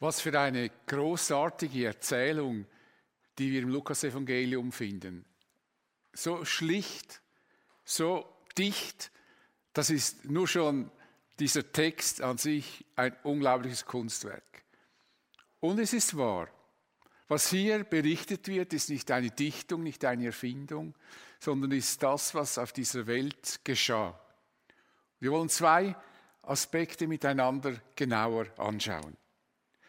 Was für eine großartige Erzählung, die wir im Lukasevangelium finden. So schlicht, so dicht, das ist nur schon dieser Text an sich ein unglaubliches Kunstwerk. Und es ist wahr. Was hier berichtet wird, ist nicht eine Dichtung, nicht eine Erfindung, sondern ist das, was auf dieser Welt geschah. Wir wollen zwei Aspekte miteinander genauer anschauen.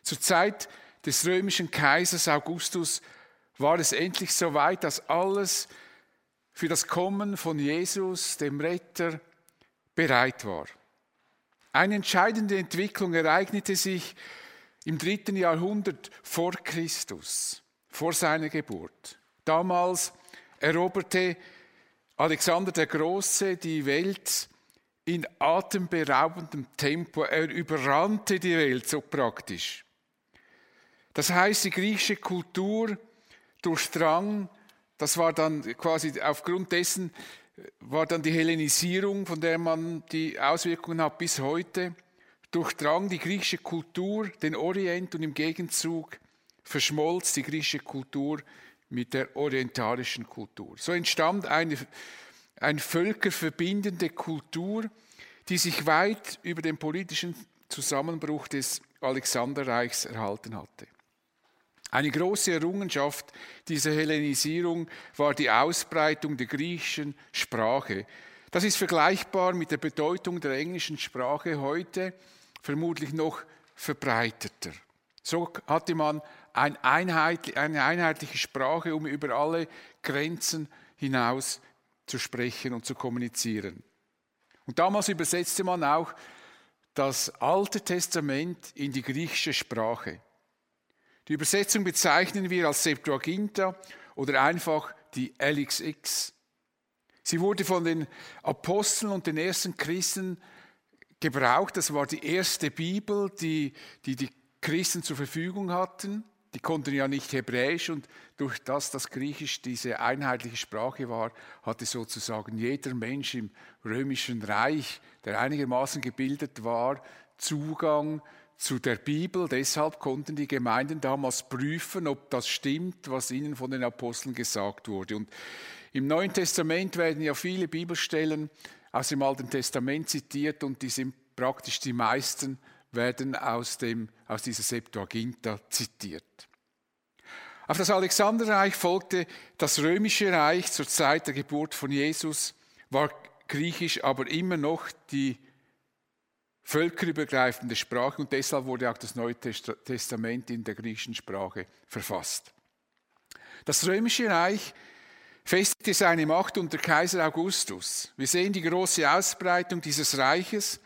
Zur Zeit des römischen Kaisers Augustus war es endlich so weit, dass alles für das Kommen von Jesus, dem Retter, bereit war. Eine entscheidende Entwicklung ereignete sich im dritten Jahrhundert vor Christus, vor seiner Geburt. Damals eroberte Alexander der Große die Welt in atemberaubendem Tempo. Er überrannte die Welt so praktisch. Das heißt, die griechische Kultur durchdrang, das war dann quasi aufgrund dessen, war dann die Hellenisierung, von der man die Auswirkungen hat bis heute, durchdrang die griechische Kultur den Orient und im Gegenzug verschmolz die griechische Kultur mit der orientalischen Kultur. So entstand eine, eine völkerverbindende Kultur, die sich weit über den politischen Zusammenbruch des Alexanderreichs erhalten hatte. Eine große Errungenschaft dieser Hellenisierung war die Ausbreitung der griechischen Sprache. Das ist vergleichbar mit der Bedeutung der englischen Sprache heute, vermutlich noch verbreiteter. So hatte man eine einheitliche Sprache, um über alle Grenzen hinaus zu sprechen und zu kommunizieren. Und damals übersetzte man auch das Alte Testament in die griechische Sprache. Die Übersetzung bezeichnen wir als Septuaginta oder einfach die LXX. Sie wurde von den Aposteln und den ersten Christen gebraucht. Das war die erste Bibel, die die, die Christen zur Verfügung hatten. Die konnten ja nicht Hebräisch und durch das, dass Griechisch diese einheitliche Sprache war, hatte sozusagen jeder Mensch im römischen Reich, der einigermaßen gebildet war, Zugang zu der Bibel. Deshalb konnten die Gemeinden damals prüfen, ob das stimmt, was ihnen von den Aposteln gesagt wurde. Und im Neuen Testament werden ja viele Bibelstellen aus dem Alten Testament zitiert und die sind praktisch die meisten werden aus, dem, aus dieser Septuaginta zitiert. Auf das Alexanderreich folgte das römische Reich zur Zeit der Geburt von Jesus, war griechisch aber immer noch die völkerübergreifende Sprache und deshalb wurde auch das Neue Testament in der griechischen Sprache verfasst. Das römische Reich festigte seine Macht unter Kaiser Augustus. Wir sehen die große Ausbreitung dieses Reiches.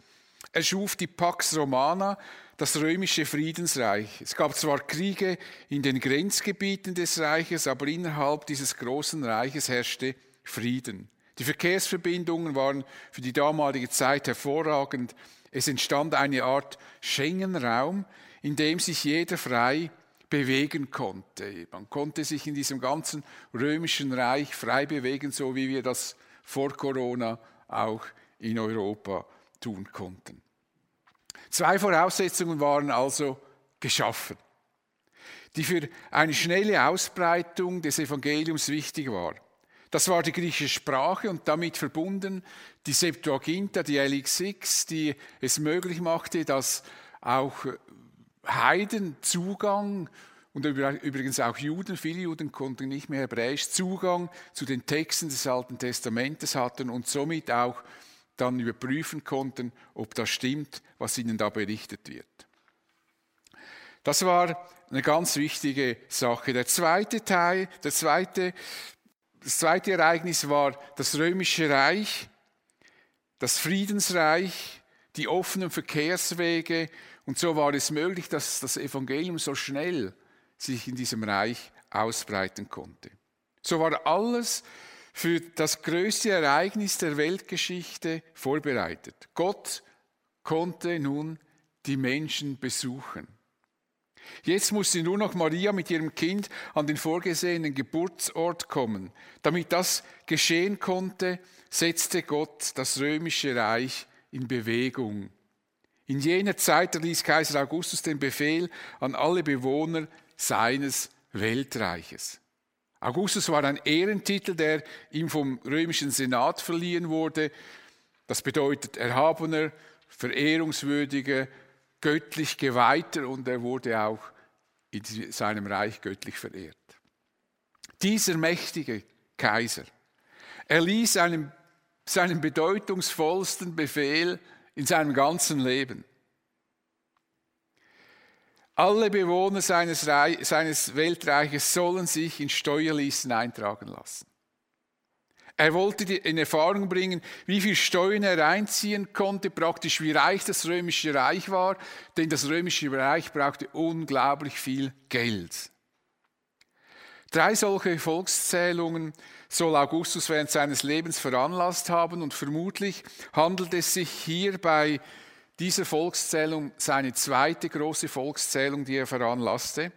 Er schuf die Pax Romana, das römische Friedensreich. Es gab zwar Kriege in den Grenzgebieten des Reiches, aber innerhalb dieses großen Reiches herrschte Frieden. Die Verkehrsverbindungen waren für die damalige Zeit hervorragend. Es entstand eine Art Schengen-Raum, in dem sich jeder frei bewegen konnte. Man konnte sich in diesem ganzen römischen Reich frei bewegen, so wie wir das vor Corona auch in Europa tun konnten. Zwei Voraussetzungen waren also geschaffen, die für eine schnelle Ausbreitung des Evangeliums wichtig waren. Das war die griechische Sprache und damit verbunden die Septuaginta, die LX6, die es möglich machte, dass auch Heiden Zugang und übrigens auch Juden, viele Juden konnten nicht mehr Hebräisch, Zugang zu den Texten des Alten Testamentes hatten und somit auch dann überprüfen konnten, ob das stimmt, was ihnen da berichtet wird. Das war eine ganz wichtige Sache. Der zweite Teil, der zweite das zweite Ereignis war das römische Reich, das Friedensreich, die offenen Verkehrswege. Und so war es möglich, dass das Evangelium so schnell sich in diesem Reich ausbreiten konnte. So war alles für das größte Ereignis der Weltgeschichte vorbereitet. Gott konnte nun die Menschen besuchen. Jetzt musste nur noch Maria mit ihrem Kind an den vorgesehenen Geburtsort kommen. Damit das geschehen konnte, setzte Gott das römische Reich in Bewegung. In jener Zeit erließ Kaiser Augustus den Befehl an alle Bewohner seines Weltreiches. Augustus war ein Ehrentitel, der ihm vom römischen Senat verliehen wurde. Das bedeutet erhabener, verehrungswürdiger, göttlich geweihter und er wurde auch in seinem Reich göttlich verehrt. Dieser mächtige Kaiser erließ einen, seinen bedeutungsvollsten Befehl in seinem ganzen Leben. Alle Bewohner seines, Reich, seines Weltreiches sollen sich in Steuerlisten eintragen lassen. Er wollte in Erfahrung bringen, wie viel Steuern er einziehen konnte, praktisch wie reich das römische Reich war, denn das römische Reich brauchte unglaublich viel Geld. Drei solche Volkszählungen soll Augustus während seines Lebens veranlasst haben und vermutlich handelt es sich hier bei dieser Volkszählung seine zweite große Volkszählung, die er veranlasste.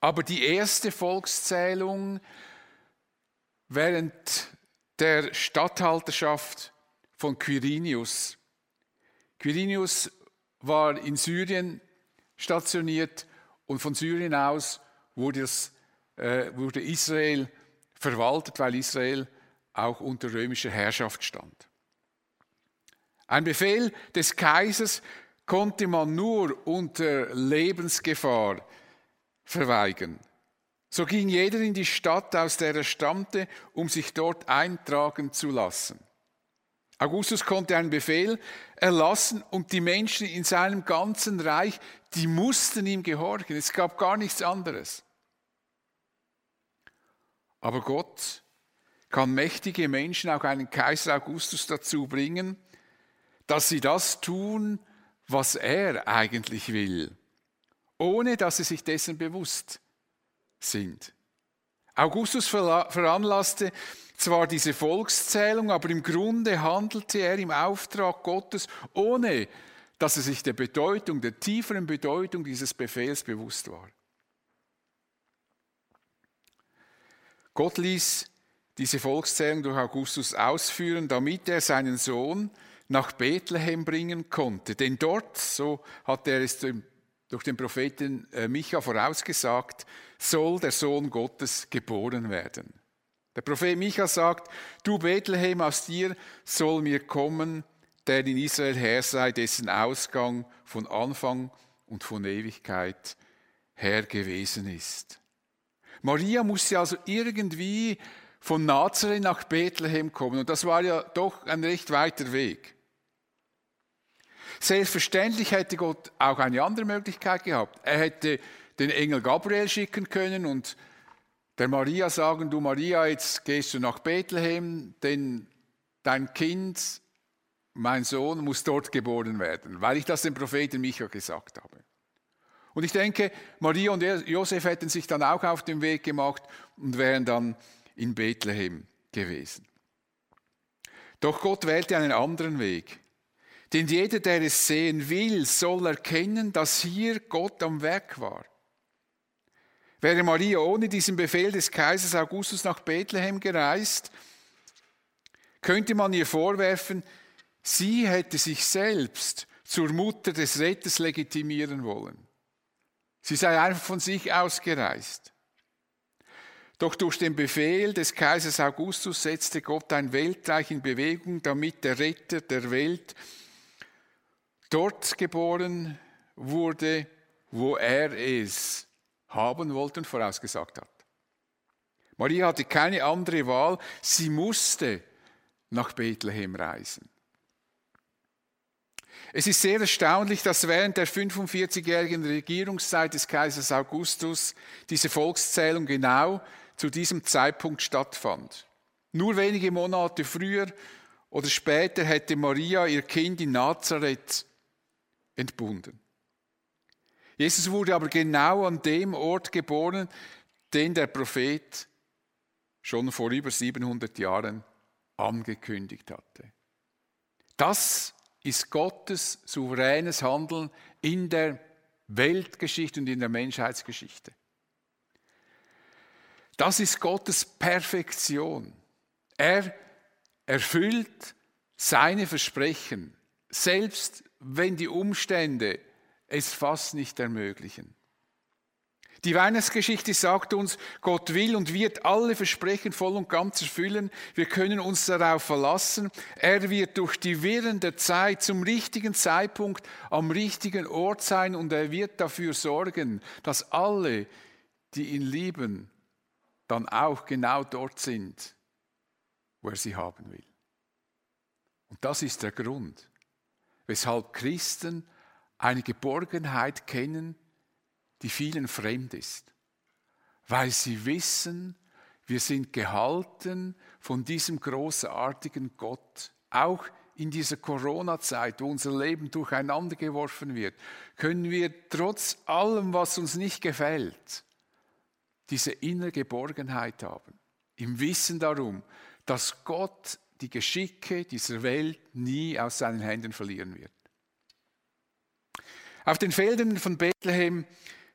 Aber die erste Volkszählung während der Statthalterschaft von Quirinius. Quirinius war in Syrien stationiert und von Syrien aus wurde, es, äh, wurde Israel verwaltet, weil Israel auch unter römischer Herrschaft stand. Ein Befehl des Kaisers konnte man nur unter Lebensgefahr verweigern. So ging jeder in die Stadt, aus der er stammte, um sich dort eintragen zu lassen. Augustus konnte einen Befehl erlassen und die Menschen in seinem ganzen Reich, die mussten ihm gehorchen. Es gab gar nichts anderes. Aber Gott kann mächtige Menschen, auch einen Kaiser Augustus dazu bringen, dass sie das tun, was er eigentlich will, ohne dass sie sich dessen bewusst sind. Augustus veranlasste zwar diese Volkszählung, aber im Grunde handelte er im Auftrag Gottes, ohne dass er sich der Bedeutung, der tieferen Bedeutung dieses Befehls bewusst war. Gott ließ diese Volkszählung durch Augustus ausführen, damit er seinen Sohn nach Bethlehem bringen konnte. Denn dort, so hat er es durch den Propheten äh, Micha vorausgesagt, soll der Sohn Gottes geboren werden. Der Prophet Micha sagt, du Bethlehem, aus dir soll mir kommen, der in Israel Herr sei, dessen Ausgang von Anfang und von Ewigkeit her gewesen ist. Maria musste also irgendwie von Nazareth nach Bethlehem kommen und das war ja doch ein recht weiter Weg. Selbstverständlich hätte Gott auch eine andere Möglichkeit gehabt. Er hätte den Engel Gabriel schicken können und der Maria sagen, du Maria, jetzt gehst du nach Bethlehem, denn dein Kind, mein Sohn, muss dort geboren werden, weil ich das dem Propheten Micha gesagt habe. Und ich denke, Maria und Josef hätten sich dann auch auf den Weg gemacht und wären dann in Bethlehem gewesen. Doch Gott wählte einen anderen Weg. Denn jeder, der es sehen will, soll erkennen, dass hier Gott am Werk war. Wäre Maria ohne diesen Befehl des Kaisers Augustus nach Bethlehem gereist, könnte man ihr vorwerfen, sie hätte sich selbst zur Mutter des Retters legitimieren wollen. Sie sei einfach von sich ausgereist. Doch durch den Befehl des Kaisers Augustus setzte Gott ein Weltreich in Bewegung, damit der Retter der Welt dort geboren wurde, wo er es haben wollte und vorausgesagt hat. Maria hatte keine andere Wahl, sie musste nach Bethlehem reisen. Es ist sehr erstaunlich, dass während der 45-jährigen Regierungszeit des Kaisers Augustus diese Volkszählung genau zu diesem Zeitpunkt stattfand. Nur wenige Monate früher oder später hätte Maria ihr Kind in Nazareth entbunden. Jesus wurde aber genau an dem Ort geboren, den der Prophet schon vor über 700 Jahren angekündigt hatte. Das ist Gottes souveränes Handeln in der Weltgeschichte und in der Menschheitsgeschichte. Das ist Gottes Perfektion. Er erfüllt seine Versprechen, selbst wenn die Umstände es fast nicht ermöglichen. Die Weihnachtsgeschichte sagt uns, Gott will und wird alle Versprechen voll und ganz erfüllen. Wir können uns darauf verlassen. Er wird durch die Wirren der Zeit zum richtigen Zeitpunkt am richtigen Ort sein und er wird dafür sorgen, dass alle, die ihn lieben, dann auch genau dort sind, wo er sie haben will. Und das ist der Grund, weshalb Christen eine Geborgenheit kennen, die vielen fremd ist, weil sie wissen, wir sind gehalten von diesem großartigen Gott. Auch in dieser Corona-Zeit, wo unser Leben durcheinander geworfen wird, können wir trotz allem, was uns nicht gefällt, diese innere Geborgenheit haben. Im Wissen darum, dass Gott die Geschicke dieser Welt nie aus seinen Händen verlieren wird. Auf den Feldern von Bethlehem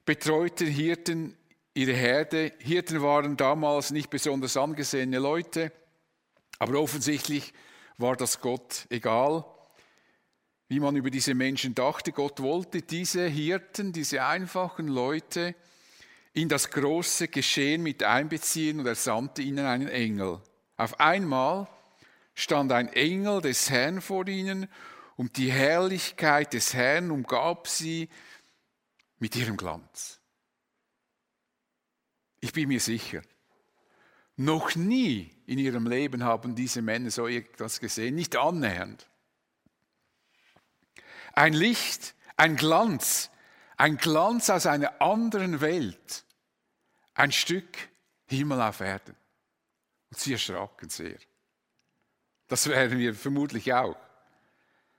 betreuten Hirten ihre Herde. Hirten waren damals nicht besonders angesehene Leute, aber offensichtlich war das Gott egal, wie man über diese Menschen dachte. Gott wollte diese Hirten, diese einfachen Leute in das große Geschehen mit einbeziehen und er sandte ihnen einen Engel. Auf einmal stand ein Engel des Herrn vor ihnen und die Herrlichkeit des Herrn umgab sie mit ihrem Glanz. Ich bin mir sicher, noch nie in ihrem Leben haben diese Männer so etwas gesehen, nicht annähernd. Ein Licht, ein Glanz, ein Glanz aus einer anderen Welt, ein Stück Himmel auf Erden. Und sie erschraken sehr. Das wären wir vermutlich auch.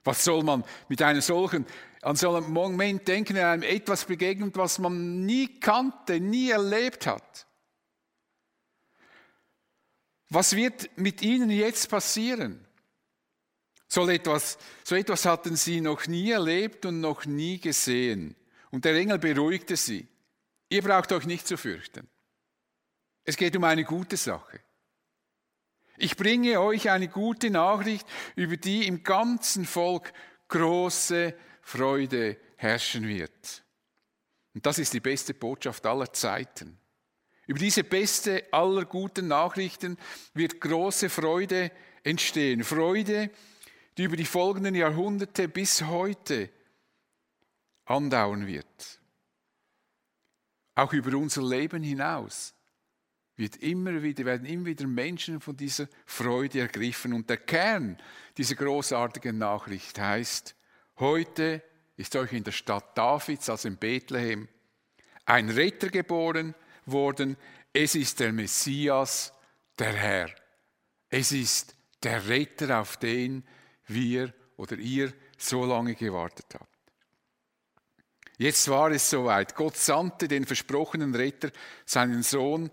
Was soll man mit einem solchen, an so einem Moment denken, in einem etwas begegnet, was man nie kannte, nie erlebt hat? Was wird mit ihnen jetzt passieren? So etwas, so etwas hatten sie noch nie erlebt und noch nie gesehen. Und der Engel beruhigte sie. Ihr braucht euch nicht zu fürchten. Es geht um eine gute Sache. Ich bringe euch eine gute Nachricht, über die im ganzen Volk große Freude herrschen wird. Und das ist die beste Botschaft aller Zeiten. Über diese beste aller guten Nachrichten wird große Freude entstehen. Freude, die über die folgenden Jahrhunderte bis heute andauern wird. Auch über unser Leben hinaus wird immer wieder, werden immer wieder Menschen von dieser Freude ergriffen. Und der Kern dieser großartigen Nachricht heißt, heute ist euch in der Stadt Davids, also in Bethlehem, ein Retter geboren worden. Es ist der Messias, der Herr. Es ist der Retter, auf den wir oder ihr so lange gewartet habt. Jetzt war es soweit. Gott sandte den versprochenen Retter, seinen Sohn,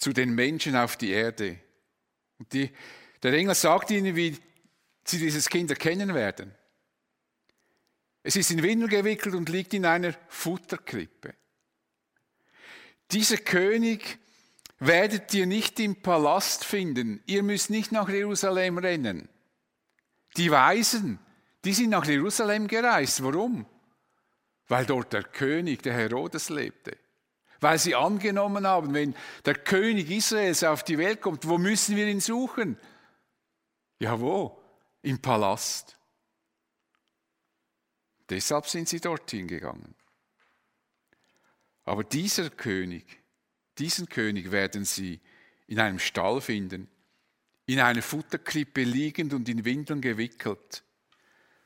zu den Menschen auf die Erde. Und die, der Engel sagt ihnen, wie sie dieses Kind erkennen werden. Es ist in Windel gewickelt und liegt in einer Futterkrippe. Dieser König werdet ihr nicht im Palast finden. Ihr müsst nicht nach Jerusalem rennen. Die Weisen, die sind nach Jerusalem gereist. Warum? Weil dort der König, der Herodes, lebte weil sie angenommen haben, wenn der König Israels auf die Welt kommt, wo müssen wir ihn suchen? Ja, wo? Im Palast. Deshalb sind sie dorthin gegangen. Aber dieser König, diesen König werden sie in einem Stall finden, in einer Futterkrippe liegend und in Windeln gewickelt.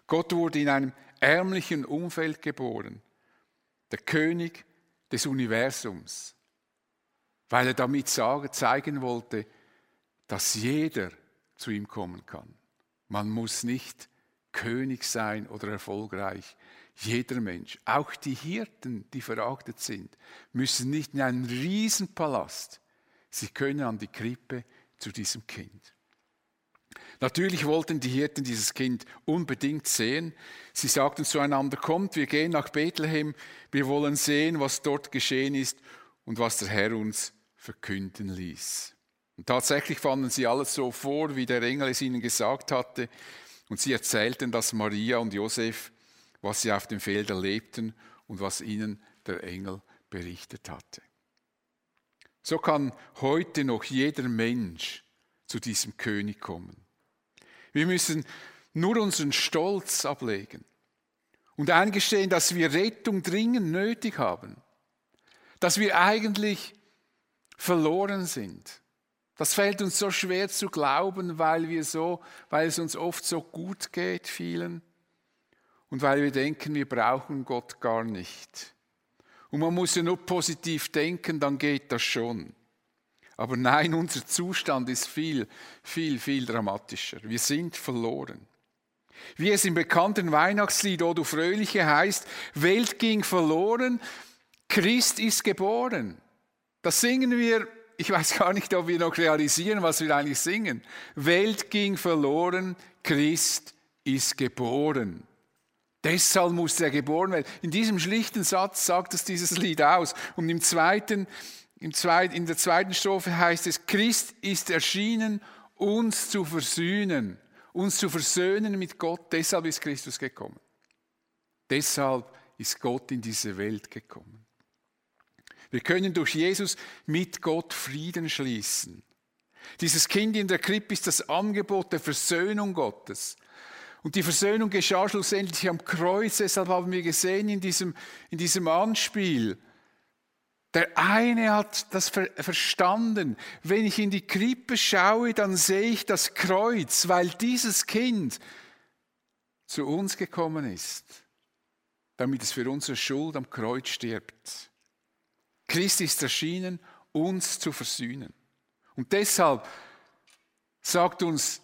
Gott wurde in einem ärmlichen Umfeld geboren. Der König des Universums, weil er damit sagen, zeigen wollte, dass jeder zu ihm kommen kann. Man muss nicht König sein oder erfolgreich. Jeder Mensch, auch die Hirten, die verachtet sind, müssen nicht in einen Riesenpalast. Sie können an die Krippe zu diesem Kind. Natürlich wollten die Hirten dieses Kind unbedingt sehen. Sie sagten zueinander, kommt, wir gehen nach Bethlehem, wir wollen sehen, was dort geschehen ist und was der Herr uns verkünden ließ. Und tatsächlich fanden sie alles so vor, wie der Engel es ihnen gesagt hatte. Und sie erzählten das Maria und Josef was sie auf dem Feld erlebten und was ihnen der Engel berichtet hatte. So kann heute noch jeder Mensch zu diesem König kommen. Wir müssen nur unseren Stolz ablegen und eingestehen, dass wir Rettung dringend nötig haben, dass wir eigentlich verloren sind. Das fällt uns so schwer zu glauben, weil wir so, weil es uns oft so gut geht, vielen, und weil wir denken, wir brauchen Gott gar nicht. Und man muss ja nur positiv denken, dann geht das schon. Aber nein, unser Zustand ist viel, viel, viel dramatischer. Wir sind verloren. Wie es im bekannten Weihnachtslied O du Fröhliche heißt, Welt ging verloren, Christ ist geboren. Das singen wir, ich weiß gar nicht, ob wir noch realisieren, was wir eigentlich singen. Welt ging verloren, Christ ist geboren. Deshalb musste er geboren werden. In diesem schlichten Satz sagt es dieses Lied aus. Und im zweiten, im zweiten, in der zweiten Strophe heißt es, Christ ist erschienen, uns zu versöhnen uns zu versöhnen mit Gott. Deshalb ist Christus gekommen. Deshalb ist Gott in diese Welt gekommen. Wir können durch Jesus mit Gott Frieden schließen. Dieses Kind in der Krippe ist das Angebot der Versöhnung Gottes. Und die Versöhnung geschah schlussendlich am Kreuz. Deshalb haben wir gesehen in diesem, in diesem Anspiel, der eine hat das verstanden. Wenn ich in die Krippe schaue, dann sehe ich das Kreuz, weil dieses Kind zu uns gekommen ist, damit es für unsere Schuld am Kreuz stirbt. Christ ist erschienen, uns zu versöhnen. Und deshalb sagt uns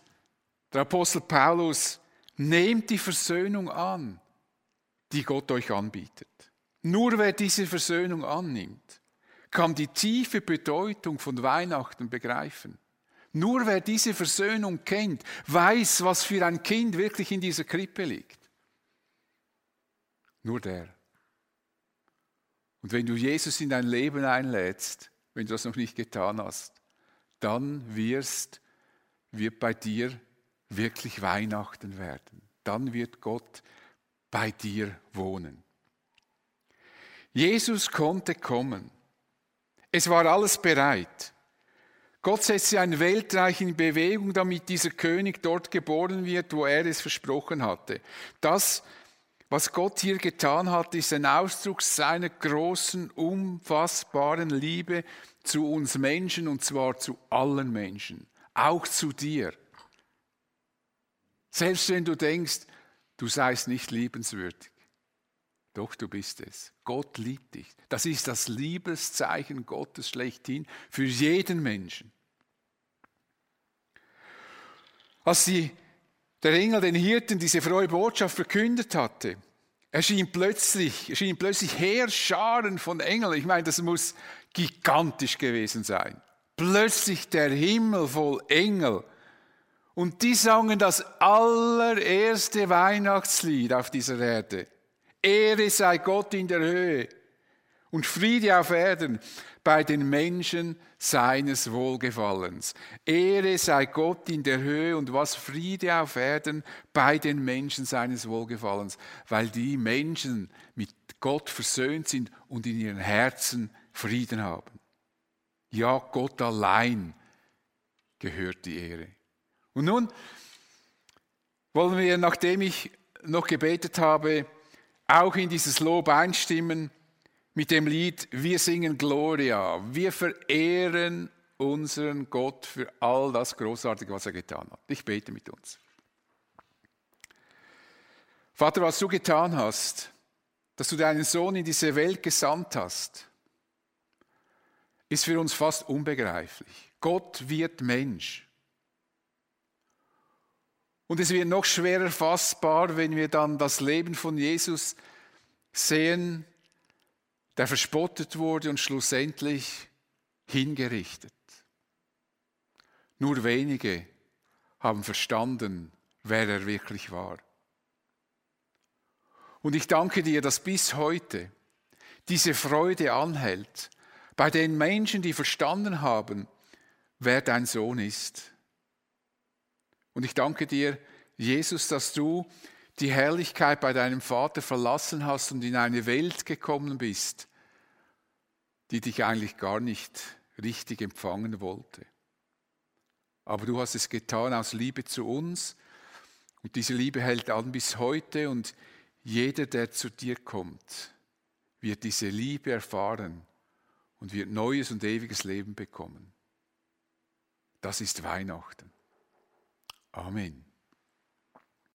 der Apostel Paulus, nehmt die Versöhnung an, die Gott euch anbietet. Nur wer diese Versöhnung annimmt, kann die tiefe Bedeutung von Weihnachten begreifen. Nur wer diese Versöhnung kennt, weiß, was für ein Kind wirklich in dieser Krippe liegt. Nur der. Und wenn du Jesus in dein Leben einlädst, wenn du das noch nicht getan hast, dann wirst, wird bei dir wirklich Weihnachten werden. Dann wird Gott bei dir wohnen. Jesus konnte kommen. Es war alles bereit. Gott setzte ein Weltreich in Bewegung, damit dieser König dort geboren wird, wo er es versprochen hatte. Das, was Gott hier getan hat, ist ein Ausdruck seiner großen, unfassbaren Liebe zu uns Menschen und zwar zu allen Menschen, auch zu dir. Selbst wenn du denkst, du seist nicht liebenswürdig. Doch du bist es. Gott liebt dich. Das ist das Liebeszeichen Gottes schlechthin für jeden Menschen. Als die, der Engel den Hirten diese frohe Botschaft verkündet hatte, erschien plötzlich, erschien plötzlich Heerscharen von Engeln. Ich meine, das muss gigantisch gewesen sein. Plötzlich der Himmel voll Engel. Und die sangen das allererste Weihnachtslied auf dieser Erde. Ehre sei Gott in der Höhe und Friede auf Erden bei den Menschen seines Wohlgefallens. Ehre sei Gott in der Höhe und was Friede auf Erden bei den Menschen seines Wohlgefallens, weil die Menschen mit Gott versöhnt sind und in ihren Herzen Frieden haben. Ja, Gott allein gehört die Ehre. Und nun wollen wir, nachdem ich noch gebetet habe, auch in dieses Lob einstimmen mit dem Lied Wir singen Gloria. Wir verehren unseren Gott für all das Großartige, was er getan hat. Ich bete mit uns. Vater, was du getan hast, dass du deinen Sohn in diese Welt gesandt hast, ist für uns fast unbegreiflich. Gott wird Mensch. Und es wird noch schwerer fassbar, wenn wir dann das Leben von Jesus sehen, der verspottet wurde und schlussendlich hingerichtet. Nur wenige haben verstanden, wer er wirklich war. Und ich danke dir, dass bis heute diese Freude anhält bei den Menschen, die verstanden haben, wer dein Sohn ist. Und ich danke dir, Jesus, dass du die Herrlichkeit bei deinem Vater verlassen hast und in eine Welt gekommen bist, die dich eigentlich gar nicht richtig empfangen wollte. Aber du hast es getan aus Liebe zu uns und diese Liebe hält an bis heute und jeder, der zu dir kommt, wird diese Liebe erfahren und wird neues und ewiges Leben bekommen. Das ist Weihnachten. Amen.